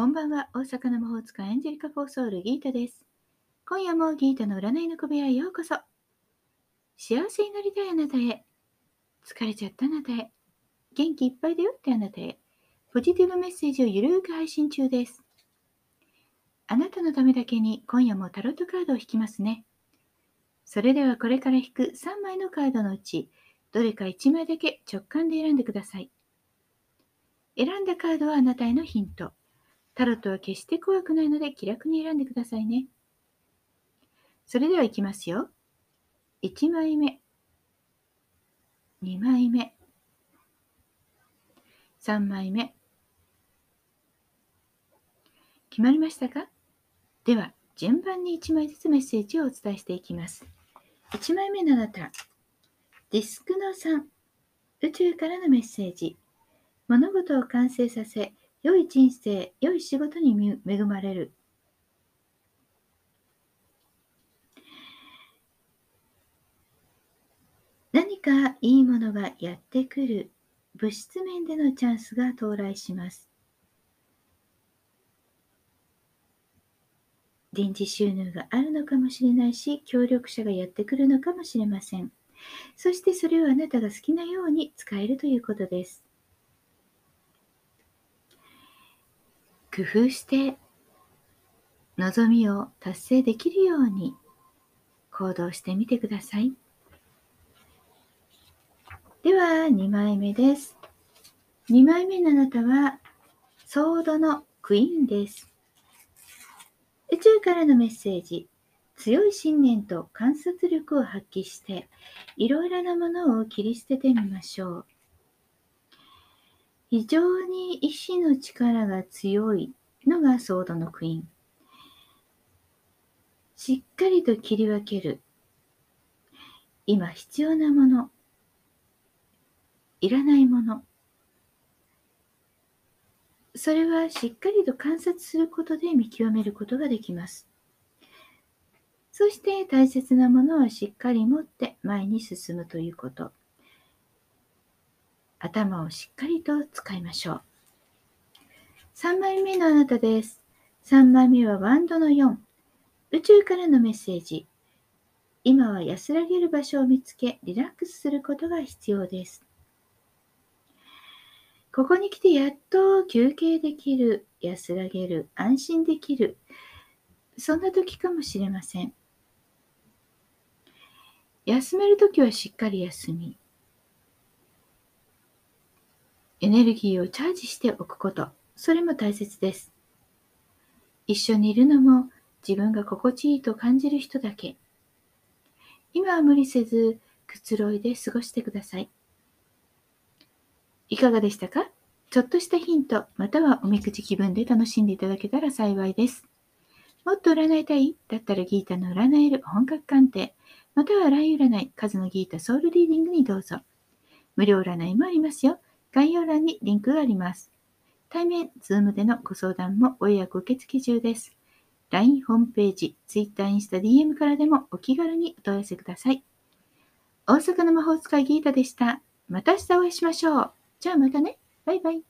こんばんは、大阪の魔法使いエンジェリカ・フォーソウルギータです。今夜もギータの占いの小部屋へようこそ。幸せになりたいあなたへ、疲れちゃったあなたへ、元気いっぱいだよってあなたへ、ポジティブメッセージをゆるーく配信中です。あなたのためだけに今夜もタロットカードを引きますね。それではこれから引く3枚のカードのうち、どれか1枚だけ直感で選んでください。選んだカードはあなたへのヒント。タロットは決して怖くないので気楽に選んでくださいね。それではいきますよ。1枚目、2枚目、3枚目。決まりましたか？では、順番に1枚ずつメッセージをお伝えしていきます。1枚目のあなた、ディスクの3、宇宙からのメッセージ。物事を完成させ、良い人生、良い仕事に恵まれる。何かいいものがやってくる物質面でのチャンスが到来します。臨時収入があるのかもしれないし、協力者がやってくるのかもしれません。そしてそれをあなたが好きなように使えるということです。工夫して望みを達成できるように行動してみてください。では、2枚目です。2枚目のあなたは、ソードのクイーンです。宇宙からのメッセージ。強い信念と観察力を発揮して、いろいろなものを切り捨ててみましょう。非常に意志の力が強いのがソードのクイーン。しっかりと切り分ける。今必要なもの。いらないもの。それはしっかりと観察することで見極めることができます。そして大切なものはしっかり持って前に進むということ。頭をしっかりと使いましょう。3枚目のあなたです。3枚目はワンドの4。宇宙からのメッセージ。今は安らげる場所を見つけ、リラックスすることが必要です。ここに来てやっと休憩できる、安らげる、安心できる。そんな時かもしれません。休めるときはしっかり休み、エネルギーをチャージしておくこと、それも大切です。一緒にいるのも自分が心地いいと感じる人だけ。今は無理せず、くつろいで過ごしてください。いかがでしたか？ちょっとしたヒント、またはおみくじ気分で楽しんでいただけたら幸いです。もっと占いたい？だったらギータの占える本格鑑定、またはライ占い、数のギータソウルリーディングにどうぞ。無料占いもありますよ。概要欄にリンクがあります。対面、ズームでのご相談もご予約受付中です。LINE ホームページ、Twitter、インスタ、DM からでもお気軽にお問い合わせください。大阪の魔法使いギータでした。また明日お会いしましょう。じゃあまたね。バイバイ。